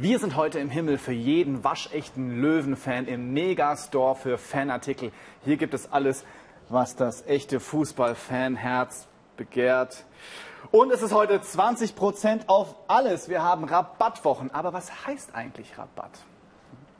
Wir sind heute im Himmel für jeden waschechten Löwen-Fan im Megastore für Fanartikel. Hier gibt es alles, was das echte Fußball-Fan-Herz begehrt. Und es ist heute 20% auf alles. Wir haben Rabattwochen. Aber was heißt eigentlich Rabatt?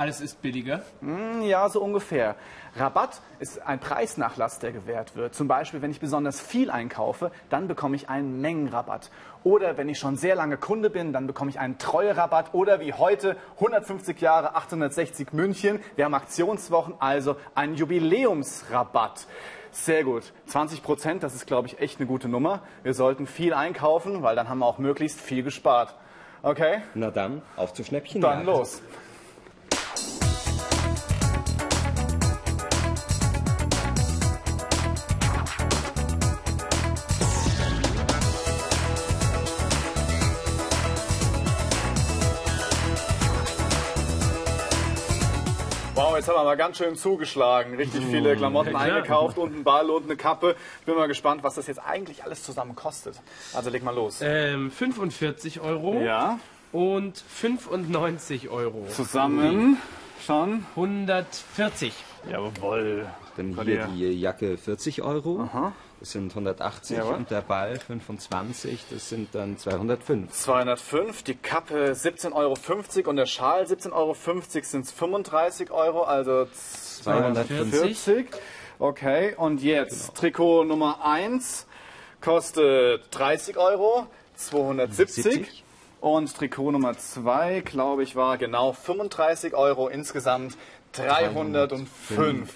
Alles ist billiger. Hm, Ja, so ungefähr. Rabatt ist ein Preisnachlass, der gewährt wird. Zum Beispiel, wenn ich besonders viel einkaufe, dann bekomme ich einen Mengenrabatt. Oder wenn ich schon sehr lange Kunde bin, dann bekomme ich einen Treuerabatt. Oder wie heute, 150 Jahre, 860 München. Wir haben Aktionswochen, also einen Jubiläumsrabatt. Sehr gut. 20 Prozent, das ist, glaube ich, echt eine gute Nummer. Wir sollten viel einkaufen, weil dann haben wir auch möglichst viel gespart. Okay? Na dann, auf zu Schnäppchen. Dann los. Jetzt haben wir mal ganz schön zugeschlagen. Richtig viele Klamotten ja, eingekauft und einen Ball und eine Kappe. Ich bin mal gespannt, was das jetzt eigentlich alles zusammen kostet. Also leg mal los. Ähm, 45 Euro Ja, und 95 Euro. zusammen schon. 140. Jawohl. Dann hier die Jacke 40 Euro. Aha. Das sind 180 Jawohl. und der Ball 25, das sind dann 205. 205, die Kappe 17,50 Euro und der Schal 17,50 Euro sind es 35 Euro, also 240. Okay, und jetzt Trikot Nummer 1 kostet 30 Euro, 270. 70. Und Trikot Nummer 2, glaube ich, war genau 35 Euro, insgesamt 305.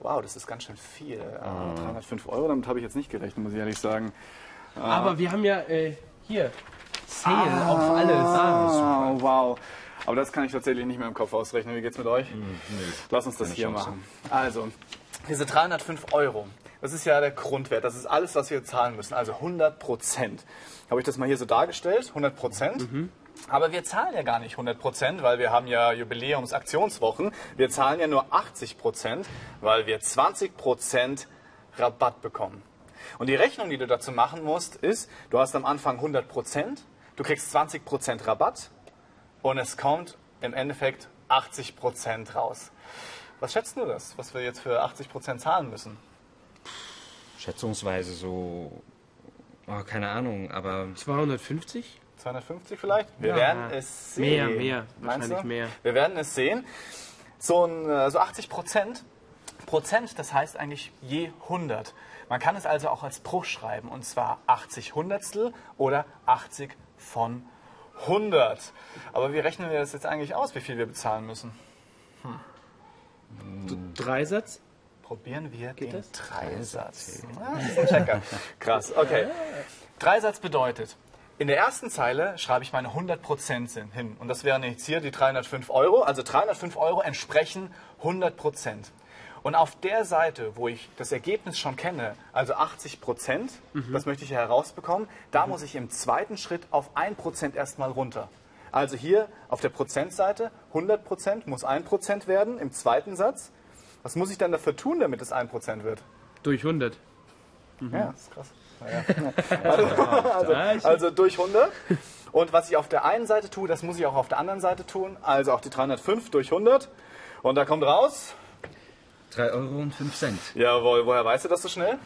Wow, das ist ganz schön viel. Ah, 305 Euro, damit habe ich jetzt nicht gerechnet, muss ich ehrlich sagen. Aber wir haben ja äh, hier Sale auf alles. Ah, wow. Aber das kann ich tatsächlich nicht mehr im Kopf ausrechnen. Wie geht's mit euch? Lass uns das Keine hier Chance. machen. Also, diese 305 Euro, das ist ja der Grundwert. Das ist alles, was wir zahlen müssen. Also 100 Prozent. Habe ich das mal hier so dargestellt? 100 Prozent. Aber wir zahlen ja gar nicht 100 Prozent, weil wir haben ja Jubiläumsaktionswochen. Wir zahlen ja nur 80 Prozent, weil wir 20 Prozent Rabatt bekommen. Und die Rechnung, die du dazu machen musst, ist, du hast am Anfang 100 Prozent, du kriegst 20 Prozent Rabatt und es kommt im Endeffekt 80 Prozent raus. Was schätzt du das, was wir jetzt für 80 Prozent zahlen müssen? Schätzungsweise so, oh, keine Ahnung, aber 250? 250 vielleicht? Wir Ja. werden es sehen. Mehr, mehr, Meinst wahrscheinlich du? mehr. Wir werden es sehen. So, ein, äh, so 80 Prozent. Prozent, das heißt eigentlich je 100. Man kann es also auch als Bruch schreiben und zwar 80 Hundertstel oder 80 von 100. Aber wie rechnen wir das jetzt eigentlich aus, wie viel wir bezahlen müssen? Dreisatz? Probieren wir den das? Dreisatz. Ah, das ist ein Checker. Krass, okay. Dreisatz bedeutet, in der ersten Zeile schreibe ich meine 100% sind hin. Und das wären jetzt hier die 305 Euro. Also 305 Euro entsprechen 100%. Und auf der Seite, wo ich das Ergebnis schon kenne, also 80 Prozent, das möchte ich ja herausbekommen, da muss ich im zweiten Schritt auf 1 Prozent erstmal runter. Also hier auf der Prozentseite 100 Prozent muss 1 Prozent werden im zweiten Satz. Was muss ich dann dafür tun, damit es 1 Prozent wird? Durch 100. Ja, das ist krass. Naja. also, also durch 100. Und was ich auf der einen Seite tue, das muss ich auch auf der anderen Seite tun. Also auch die 305 durch 100. Und da kommt raus. 3 Euro und 5 Cent, Jawohl, woher weißt du das so schnell?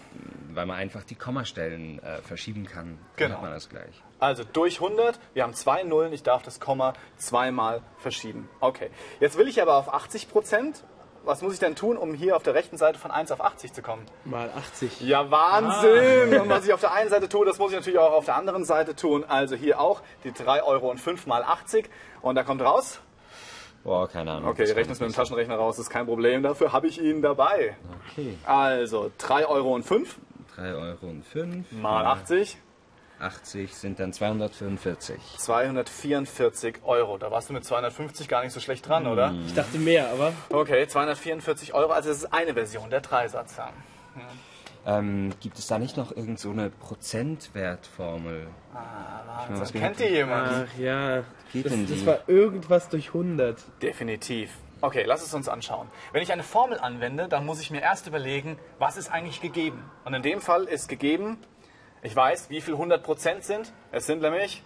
weil man einfach die Kommastellen äh, verschieben kann. Dann Genau. hat man das gleich. Also durch 100, wir haben zwei Nullen, ich darf das Komma zweimal verschieben. Okay, jetzt will ich aber auf 80 Prozent. Was muss ich denn tun, um hier auf der rechten Seite von 1 auf 80 zu kommen? Mal 80. Ja, Wahnsinn! Und was ich auf der einen Seite tue, das muss ich natürlich auch auf der anderen Seite tun. Also hier auch die 3 Euro und 5 mal 80. Und da kommt raus. Boah, keine Ahnung. Okay, rechnet ich mit dem Taschenrechner raus, das ist kein Problem. Dafür habe ich ihn dabei. Okay, Also 3 Euro und 5 3 Euro und 5 mal 80. 80 sind dann 245. 244 Euro. Da warst du mit 250 gar nicht so schlecht dran, oder? Ich dachte mehr, aber Okay, 244 Euro. Also das ist eine Version der Dreisatz. Ja. Ähm, gibt es da nicht noch irgend so eine Prozentwertformel? Das kennt ihr jemand? ach ja. Geht Das, denn das war irgendwas durch 100. Definitiv. Okay, lass es uns anschauen. Wenn ich eine Formel anwende, dann muss ich mir erst überlegen, was ist eigentlich gegeben. Und in dem Fall ist gegeben Ich weiß, wie viel 100% sind. Es sind nämlich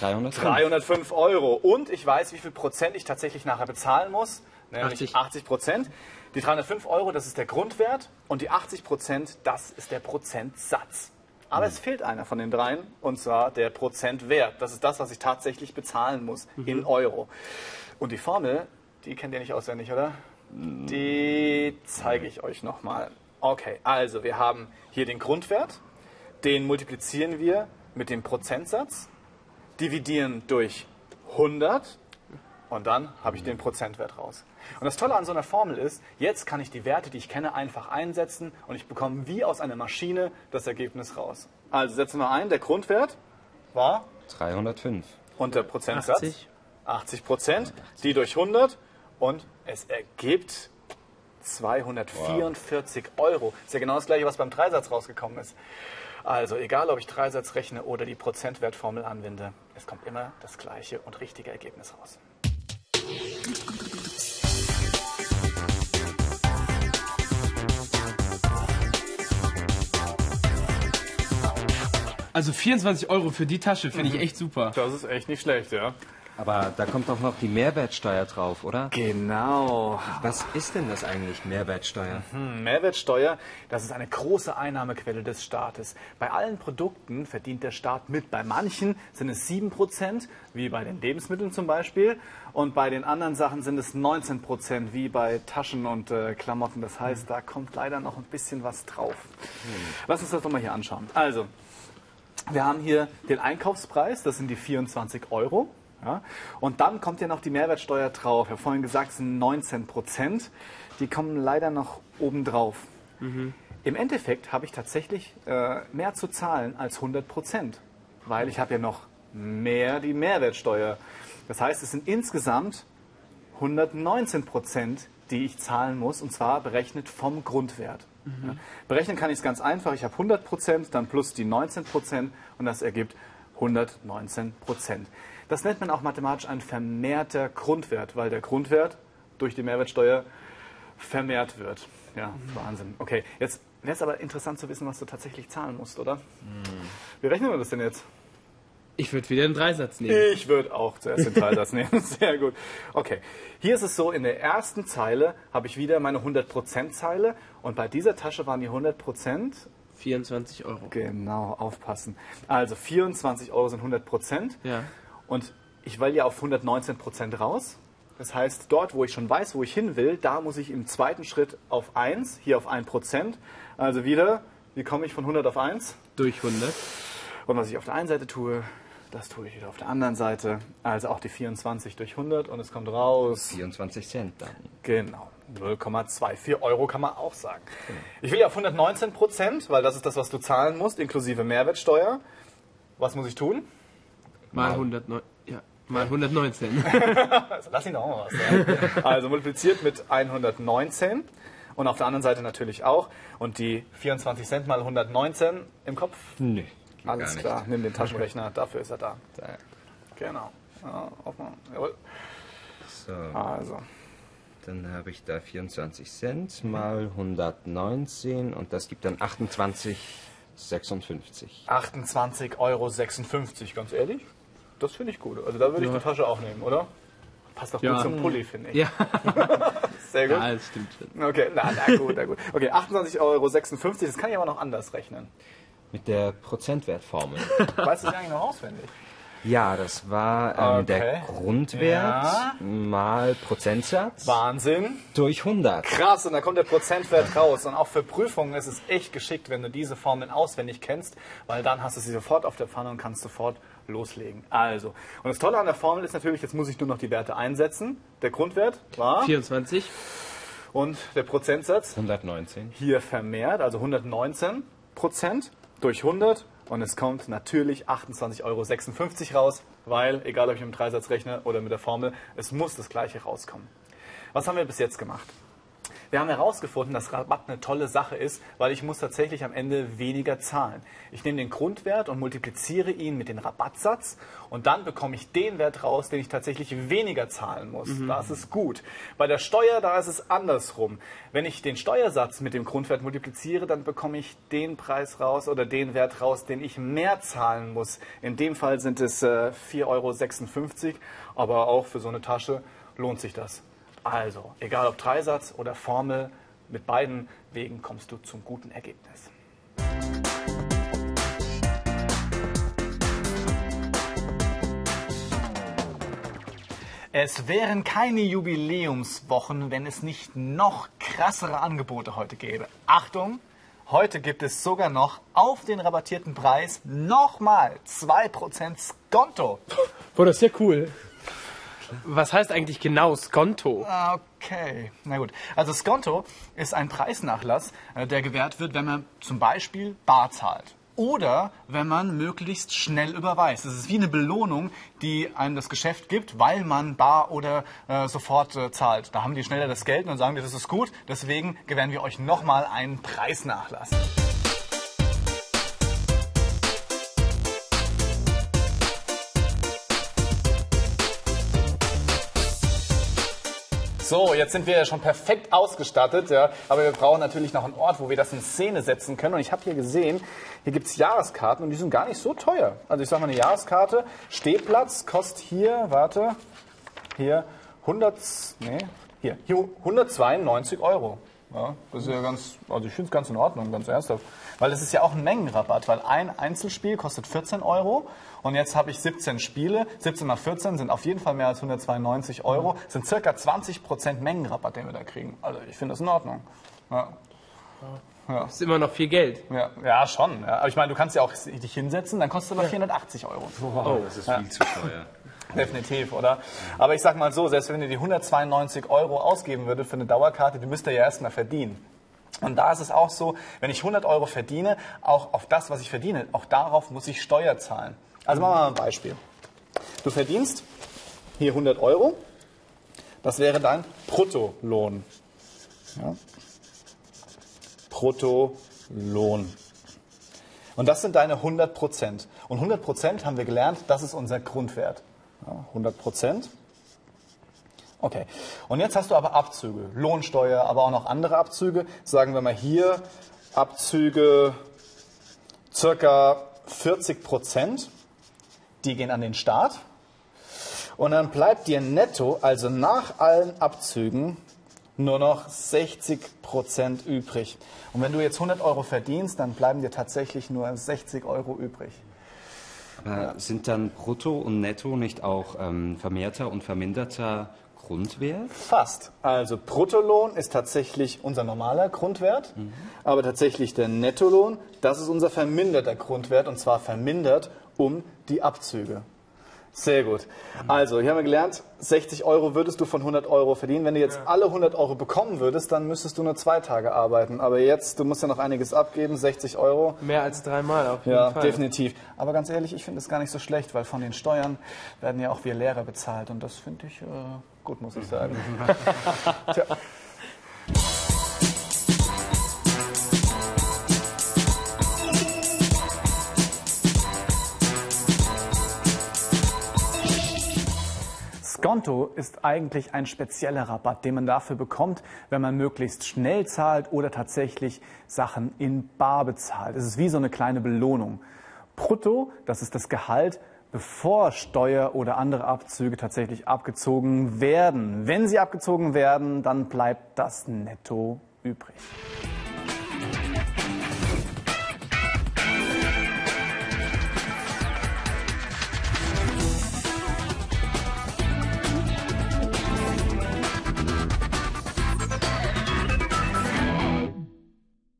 305. 305 Euro. Und ich weiß, wie viel Prozent ich tatsächlich nachher bezahlen muss. Nämlich 80. 80 Prozent. Die 305 Euro, das ist der Grundwert. Und die 80 Prozent, das ist der Prozentsatz. Aber es fehlt einer von den dreien, und zwar der Prozentwert. Das ist das, was ich tatsächlich bezahlen muss in Euro. Und die Formel, die kennt ihr nicht auswendig, oder? Die zeige ich euch nochmal. Okay, also wir haben hier den Grundwert, den multiplizieren wir mit dem Prozentsatz, dividieren durch 100 und dann habe ich den Prozentwert raus. Und das Tolle an so einer Formel ist, jetzt kann ich die Werte, die ich kenne, einfach einsetzen und ich bekomme wie aus einer Maschine das Ergebnis raus. Also setzen wir ein, der Grundwert war 305. und der Prozentsatz 80. 80 Prozent, die durch 100 und es ergibt 244 Euro. Ist ja genau das gleiche, was beim Dreisatz rausgekommen ist. Also egal, ob ich Dreisatz rechne oder die Prozentwertformel anwende, es kommt immer das gleiche und richtige Ergebnis raus. Also 24 Euro für die Tasche finde ich echt super. Das ist echt nicht schlecht, ja. Aber da kommt doch noch die Mehrwertsteuer drauf, oder? Genau. Was ist denn das eigentlich, Mehrwertsteuer? Hm, Mehrwertsteuer, das ist eine große Einnahmequelle des Staates. Bei allen Produkten verdient der Staat mit. Bei manchen sind es 7%, wie bei den Lebensmitteln zum Beispiel. Und bei den anderen Sachen sind es 19%, wie bei Taschen und äh, Klamotten. Das heißt, da kommt leider noch ein bisschen was drauf. Lass uns das doch mal hier anschauen. Also, wir haben hier den Einkaufspreis, das sind die 24 Euro. Ja? Und dann kommt ja noch die Mehrwertsteuer drauf. Ich habe vorhin gesagt, es sind 19 Prozent. Die kommen leider noch obendrauf. Im Endeffekt habe ich tatsächlich äh, mehr zu zahlen als 100 Prozent, weil ich habe ja noch mehr die Mehrwertsteuer. Das heißt, es sind insgesamt 119 Prozent, die ich zahlen muss, und zwar berechnet vom Grundwert. Ja. Berechnen kann ich es ganz einfach. Ich habe 100 Prozent, dann plus die 19 Prozent und das ergibt 119 Prozent. Das nennt man auch mathematisch ein vermehrter Grundwert, weil der Grundwert durch die Mehrwertsteuer vermehrt wird. Ja, Wahnsinn. Okay, jetzt wäre es aber interessant zu wissen, was du tatsächlich zahlen musst, oder? Wie rechnen wir das denn jetzt? Ich würde wieder einen Dreisatz nehmen. Ich würde auch zuerst den Teilsatz nehmen. Sehr gut. Okay. Hier ist es so, in der ersten Zeile habe ich wieder meine 100% Zeile und bei dieser Tasche waren die 100%. 24 Euro. Genau, aufpassen. Also 24 Euro sind 100%. Ja. Und ich will ja auf 119% raus. Das heißt, dort, wo ich schon weiß, wo ich hin will, da muss ich im zweiten Schritt auf 1, hier auf 1%. Also wieder, wie komme ich von 100 auf 1? Durch 100. Und was ich auf der einen Seite tue, das tue ich wieder auf der anderen Seite. Also auch die 24 durch 100 und es kommt raus. 24 Cent dann. Genau. 0,24 Euro kann man auch sagen. Ich will ja auf 119 Prozent, weil das ist das, was du zahlen musst, inklusive Mehrwertsteuer. Was muss ich tun? Mal 109. Ja. Mal 119. Also lass ihn doch mal was sagen. Also multipliziert mit 119 und auf der anderen Seite natürlich auch. Und die 24 Cent mal 119 im Kopf. Nö. Alles klar, nimm den Taschenrechner, dafür ist er da. Genau. Ja. Jawohl. So, Also, dann habe ich da 24 Cent mal 119 und das gibt dann 28,56. 28,56 Euro, ganz ehrlich. Das finde ich gut. Also da würde ich Ja. die Tasche auch nehmen, oder? Passt doch gut Ja. zum Pulli, finde ich. ja. Sehr gut. ja, das stimmt schon. Okay, na, na gut, na gut. Okay, 28,56 Euro, das kann ich aber noch anders rechnen. Mit der Prozentwertformel. Weißt du das eigentlich noch auswendig? ja, das war ähm, Okay. der Grundwert Ja. mal Prozentsatz Wahnsinn. durch 100. Krass, und da kommt der Prozentwert raus. Und auch für Prüfungen ist es echt geschickt, wenn du diese Formeln auswendig kennst, weil dann hast du sie sofort auf der Pfanne und kannst sofort loslegen. Also, und das Tolle an der Formel ist natürlich, jetzt muss ich nur noch die Werte einsetzen. Der Grundwert war 24. und der Prozentsatz 119. hier vermehrt, also 119 Prozent durch 100 und es kommt natürlich 28,56 Euro raus, weil, egal ob ich mit dem Dreisatz rechne oder mit der Formel, es muss das gleiche rauskommen. Was haben wir bis jetzt gemacht? Wir haben herausgefunden, dass Rabatt eine tolle Sache ist, weil ich muss tatsächlich am Ende weniger zahlen. Ich nehme den Grundwert und multipliziere ihn mit dem Rabattsatz und dann bekomme ich den Wert raus, den ich tatsächlich weniger zahlen muss. Mhm. Das ist gut. Bei der Steuer, da ist es andersrum. Wenn ich den Steuersatz mit dem Grundwert multipliziere, dann bekomme ich den Preis raus oder den Wert raus, den ich mehr zahlen muss. In dem Fall sind es äh, 4,56 Euro, aber auch für so eine Tasche lohnt sich das. Also, egal ob Dreisatz oder Formel, mit beiden Wegen kommst du zum guten Ergebnis. Es wären keine Jubiläumswochen, wenn es nicht noch krassere Angebote heute gäbe. Achtung, heute gibt es sogar noch auf den rabattierten Preis nochmal 2% Skonto. Boah, das ist ja cool. Was heißt eigentlich genau Skonto? Okay, na gut. Also Skonto ist ein Preisnachlass, äh, der gewährt wird, wenn man zum Beispiel bar zahlt. Oder wenn man möglichst schnell überweist. Das ist wie eine Belohnung, die einem das Geschäft gibt, weil man bar oder äh, sofort äh, zahlt. Da haben die schneller das Geld und sagen, das ist gut, deswegen gewähren wir euch nochmal einen Preisnachlass. So, jetzt sind wir ja schon perfekt ausgestattet, ja, aber wir brauchen natürlich noch einen Ort, wo wir das in Szene setzen können. Und ich habe hier gesehen, hier gibt es Jahreskarten und die sind gar nicht so teuer. Also ich sage mal, eine Jahreskarte, Stehplatz kostet hier, warte, hier 100, nee, hier, hier 192 Euro. Ja, das ist ja ganz, also ich finde es ganz in Ordnung, ganz ernsthaft. Weil es ist ja auch ein Mengenrabatt, weil ein Einzelspiel kostet 14 Euro und jetzt habe ich 17 Spiele. 17 mal 14 sind auf jeden Fall mehr als 192 Euro. Das sind circa 20 Prozent Mengenrabatt, den wir da kriegen. Also ich finde das in Ordnung. Ja. Ja. Das ist immer noch viel Geld. Ja, ja schon. Ja. Aber ich meine, du kannst ja auch dich hinsetzen, dann kostet es aber 480 Euro. Wow, oh, das ist viel zu teuer. Definitiv, oder? Aber ich sag mal so, selbst wenn ihr die 192 Euro ausgeben würdet für eine Dauerkarte, die müsst ihr ja erstmal verdienen. Und da ist es auch so, wenn ich 100 Euro verdiene, auch auf das, was ich verdiene, auch darauf muss ich Steuer zahlen. Also machen wir mal ein Beispiel. Du verdienst hier 100 Euro. Das wäre dein Bruttolohn. Ja. Bruttolohn. Und das sind deine 100 Prozent. Und 100 Prozent haben wir gelernt, das ist unser Grundwert. Ja, 100 Prozent. Okay. Und jetzt hast du aber Abzüge. Lohnsteuer, aber auch noch andere Abzüge. Sagen wir mal hier Abzüge circa 40 Prozent die gehen an den Staat. Und dann bleibt dir netto, also nach allen Abzügen, nur noch 60 Prozent übrig. Und wenn du jetzt 100 Euro verdienst, dann bleiben dir tatsächlich nur 60 Euro übrig. Aber sind dann Brutto und Netto nicht auch ähm, vermehrter und verminderter Grundwert? Fast. Also Bruttolohn ist tatsächlich unser normaler Grundwert, mhm. aber tatsächlich der Nettolohn, das ist unser verminderter Grundwert und zwar vermindert um die Abzüge. Sehr gut. Also, hier haben wir gelernt, 60 Euro würdest du von 100 Euro verdienen. Wenn du jetzt alle 100 Euro bekommen würdest, dann müsstest du nur zwei Tage arbeiten. Aber jetzt, du musst ja noch einiges abgeben, 60 Euro. Mehr als dreimal auf jeden ja, Fall. Ja, definitiv. Aber ganz ehrlich, ich finde es gar nicht so schlecht, weil von den Steuern werden ja auch wir Lehrer bezahlt. Und das finde ich äh, gut, muss ich sagen. Tja. Skonto ist eigentlich ein spezieller Rabatt, den man dafür bekommt, wenn man möglichst schnell zahlt oder tatsächlich Sachen in Bar bezahlt. Es ist wie so eine kleine Belohnung. Brutto, das ist das Gehalt, bevor Steuer oder andere Abzüge tatsächlich abgezogen werden. Wenn sie abgezogen werden, dann bleibt das Netto übrig.